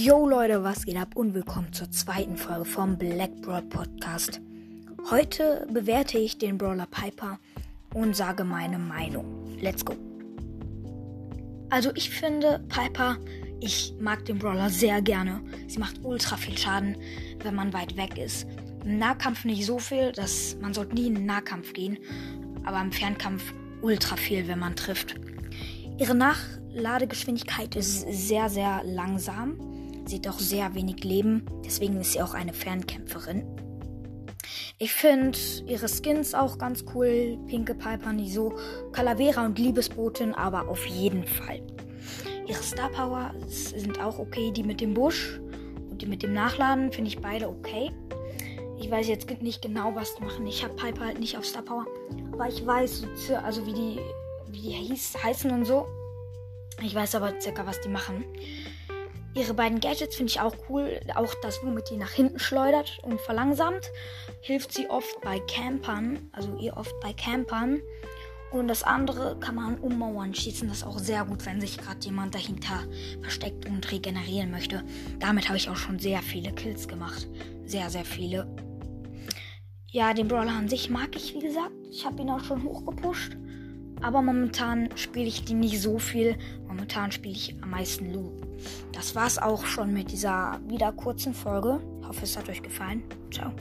Yo Leute, was geht ab und willkommen zur zweiten Folge vom Black Brawl Podcast. Heute bewerte ich den Brawler Piper und sage meine Meinung. Let's go. Also ich finde Piper, ich mag den Brawler sehr gerne. Sie macht ultra viel Schaden, wenn man weit weg ist. Im Nahkampf nicht so viel, dass man sollte nie in den Nahkampf gehen, aber im Fernkampf ultra viel, wenn man trifft. Ihre Nachladegeschwindigkeit ist sehr, sehr langsam. Sie auch sehr wenig Leben, deswegen ist sie auch eine Fernkämpferin. Ich finde ihre Skins auch ganz cool. Pinke Piper, nicht so. Calavera und Liebesbotin, aber auf jeden Fall. Ihre Star Power sind auch okay. Die mit dem Busch und die mit dem Nachladen finde ich beide okay. Ich weiß jetzt nicht genau, was die machen. Ich habe Piper halt nicht auf Star Power. Aber ich weiß, also wie die wie die heißen und so. Ich weiß aber circa, was die machen. Ihre beiden Gadgets finde ich auch cool. Auch das, womit die nach hinten schleudert und verlangsamt, hilft sie oft bei Campern. Also ihr oft bei Campern. Und das andere kann man um Mauern schießen. Das ist auch sehr gut, wenn sich gerade jemand dahinter versteckt und regenerieren möchte. Damit habe ich auch schon sehr viele Kills gemacht. Sehr, sehr viele. Ja, den Brawler an sich mag ich, wie gesagt. Ich habe ihn auch schon hochgepusht. Aber momentan spiele ich die nicht so viel. Momentan spiele ich am meisten Lu. Das war's auch schon mit dieser wieder kurzen Folge. Ich hoffe, es hat euch gefallen. Ciao.